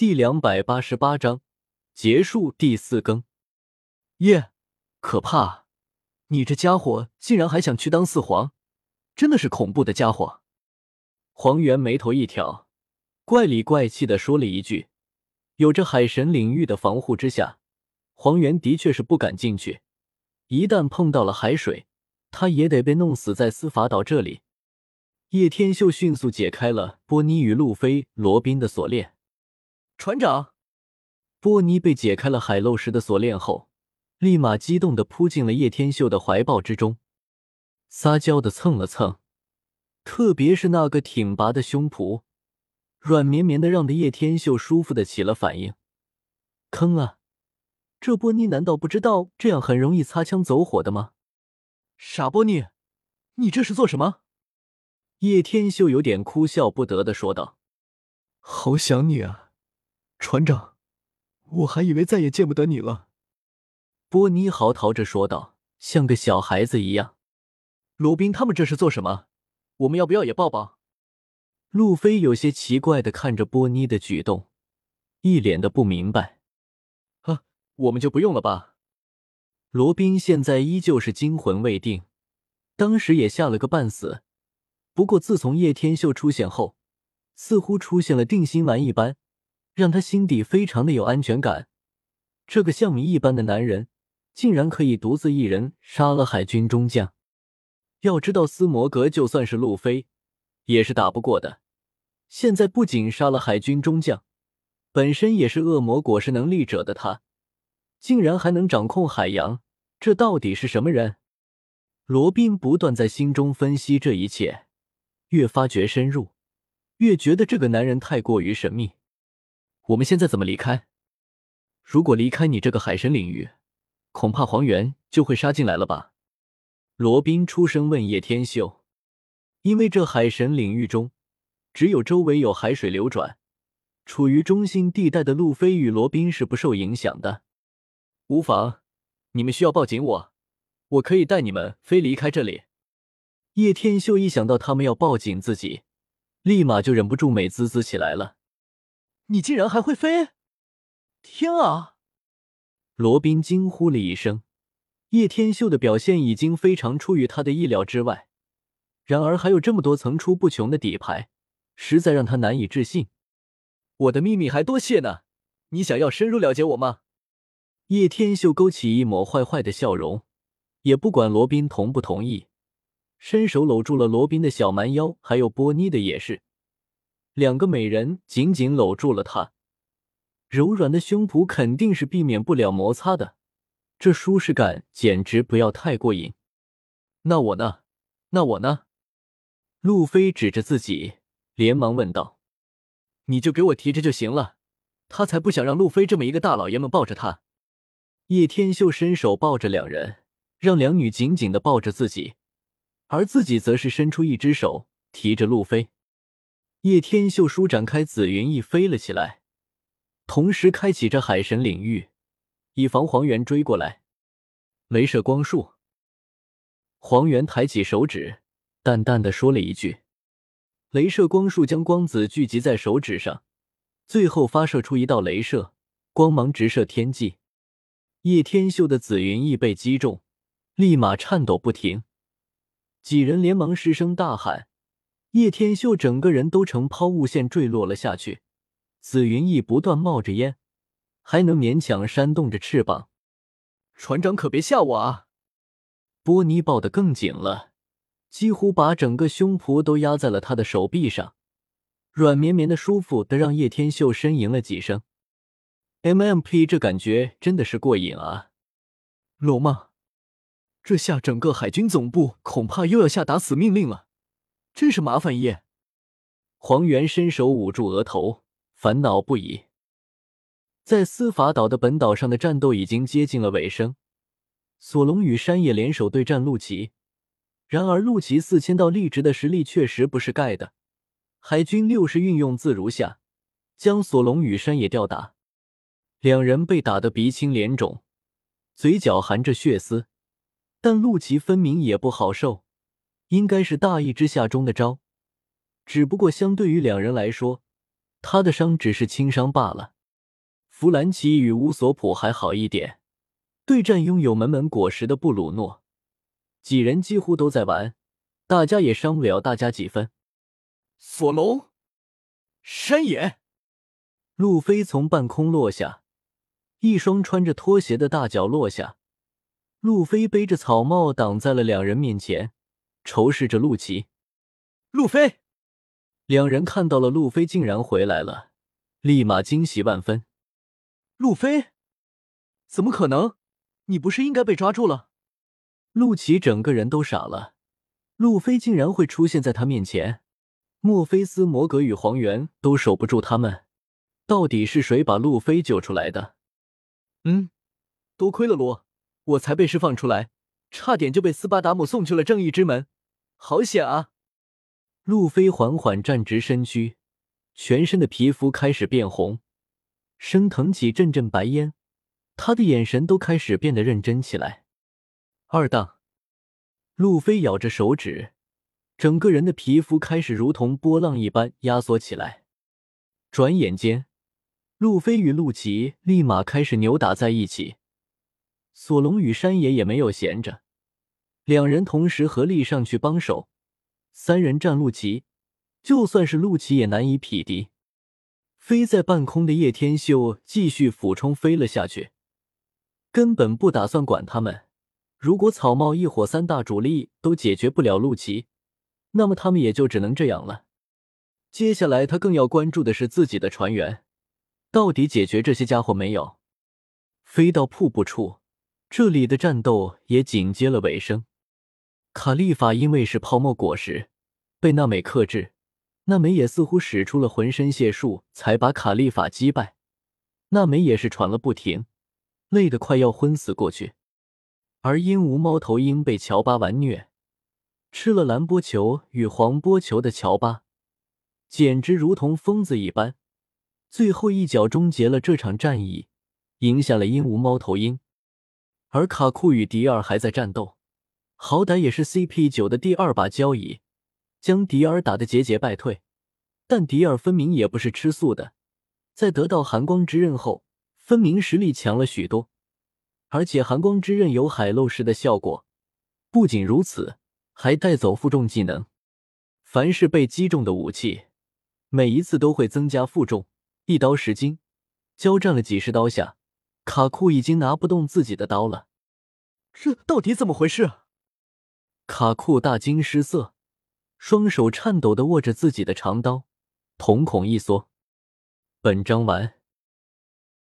第两百八十八章结束第四更。耶，可怕！你这家伙竟然还想去当四皇，真的是恐怖的家伙。黄猿眉头一挑，怪里怪气的说了一句：“有着海神领域的防护之下，黄猿的确是不敢进去。一旦碰到了海水，他也得被弄死在司法岛这里。”叶天秀迅速解开了波尼与路飞、罗宾的锁链。船长，波尼被解开了海漏石的锁链后，立马激动的扑进了叶天秀的怀抱之中，撒娇的蹭了蹭，特别是那个挺拔的胸脯，软绵绵的，让的叶天秀舒服的起了反应。坑啊！这波尼难道不知道这样很容易擦枪走火的吗？傻波尼，你这是做什么？叶天秀有点哭笑不得的说道：“好想你啊，船长，我还以为再也见不得你了。”波尼嚎啕着说道，像个小孩子一样。罗宾他们这是做什么？我们要不要也抱抱？路飞有些奇怪的看着波尼的举动，一脸的不明白。啊，我们就不用了吧？罗宾现在依旧是惊魂未定，当时也吓了个半死。不过，自从叶天秀出现后，似乎出现了定心丸一般，让他心底非常的有安全感。这个像谜一般的男人，竟然可以独自一人杀了海军中将。要知道，斯摩格就算是路飞，也是打不过的。现在不仅杀了海军中将，本身也是恶魔果实能力者的他，竟然还能掌控海洋，这到底是什么人？罗宾不断在心中分析这一切。越发觉深入，越觉得这个男人太过于神秘。我们现在怎么离开？如果离开你这个海神领域，恐怕黄猿就会杀进来了吧？罗宾出声问叶天秀。因为这海神领域中，只有周围有海水流转，处于中心地带的路飞与罗宾是不受影响的。无妨，你们需要抱紧我，我可以带你们飞离开这里。叶天秀一想到他们要抱紧自己，立马就忍不住美滋滋起来了。你竟然还会飞！天啊！罗宾惊呼了一声。叶天秀的表现已经非常出于他的意料之外，然而还有这么多层出不穷的底牌，实在让他难以置信。我的秘密还多谢呢，你想要深入了解我吗？叶天秀勾起一抹坏坏的笑容，也不管罗宾同不同意。伸手搂住了罗宾的小蛮腰，还有波妮的也是，两个美人紧紧搂住了他，柔软的胸脯肯定是避免不了摩擦的，这舒适感简直不要太过瘾。那我呢？那我呢？路飞指着自己，连忙问道：“你就给我提着就行了。”他才不想让路飞这么一个大老爷们抱着他。叶天秀伸手抱着两人，让两女紧紧的抱着自己。而自己则是伸出一只手提着路飞，叶天秀舒展开紫云翼飞了起来，同时开启着海神领域，以防黄猿追过来。镭射光束，黄猿抬起手指，淡淡的说了一句：“镭射光束将光子聚集在手指上，最后发射出一道镭射光芒，直射天际。”叶天秀的紫云翼被击中，立马颤抖不停。几人连忙失声大喊，叶天秀整个人都呈抛物线坠落了下去。紫云翼不断冒着烟，还能勉强扇动着翅膀。船长可别吓我啊！波尼抱得更紧了，几乎把整个胸脯都压在了他的手臂上，软绵绵的，舒服的让叶天秀呻吟了几声。MMP，这感觉真的是过瘾啊！龙吗？这下整个海军总部恐怕又要下达死命令了，真是麻烦耶！黄猿伸手捂住额头，烦恼不已。在司法岛的本岛上的战斗已经接近了尾声，索隆与山野联手对战陆奇。然而陆奇四千道力值的实力确实不是盖的，海军六十运用自如下，将索隆与山野吊打。两人被打得鼻青脸肿，嘴角含着血丝。但陆琪分明也不好受，应该是大意之下中的招，只不过相对于两人来说，他的伤只是轻伤罢了。弗兰奇与乌索普还好一点，对战拥有门门果实的布鲁诺，几人几乎都在玩，大家也伤不了大家几分。索隆，山野，路飞从半空落下，一双穿着拖鞋的大脚落下，路飞背着草帽挡在了两人面前，仇视着陆琪。路飞，两人看到了路飞竟然回来了，立马惊喜万分。路飞，怎么可能？你不是应该被抓住了？陆琪整个人都傻了，路飞竟然会出现在他面前。墨菲斯、摩格与黄猿都守不住他们，到底是谁把路飞救出来的？嗯，多亏了罗，我才被释放出来，差点就被斯巴达姆送去了正义之门，好险啊！路飞缓缓站直身躯，全身的皮肤开始变红。升腾起阵阵白烟，他的眼神都开始变得认真起来。二当，路飞咬着手指，整个人的皮肤开始如同波浪一般压缩起来。转眼间，路飞与陆琪立马开始扭打在一起。索隆与山野也没有闲着，两人同时合力上去帮手，三人战陆琪，就算是陆琪也难以匹敌。飞在半空的叶天秀继续俯冲飞了下去，根本不打算管他们。如果草帽一伙三大主力都解决不了陆琪，那么他们也就只能这样了。接下来他更要关注的是自己的船员，到底解决这些家伙没有？飞到瀑布处，这里的战斗也紧接了尾声。卡利法因为是泡沫果实，被娜美克制。娜美也似乎使出了浑身解数，才把卡利法击败。娜美也是喘了不停，累得快要昏死过去。而鹦鹉猫头鹰被乔巴完虐，吃了蓝波球与黄波球的乔巴，简直如同疯子一般，最后一脚终结了这场战役，赢下了鹦鹉猫头鹰。而卡库与迪尔还在战斗，好歹也是 CP 九的第二把交椅。将迪尔打得节节败退，但迪尔分明也不是吃素的，在得到寒光之刃后，分明实力强了许多，而且寒光之刃有海漏式的效果。不仅如此，还带走负重技能。凡是被击中的武器，每一次都会增加负重，一刀十斤。交战了几十刀下，卡库已经拿不动自己的刀了。这到底怎么回事？卡库大惊失色。双手颤抖的握着自己的长刀，瞳孔一缩。本章完。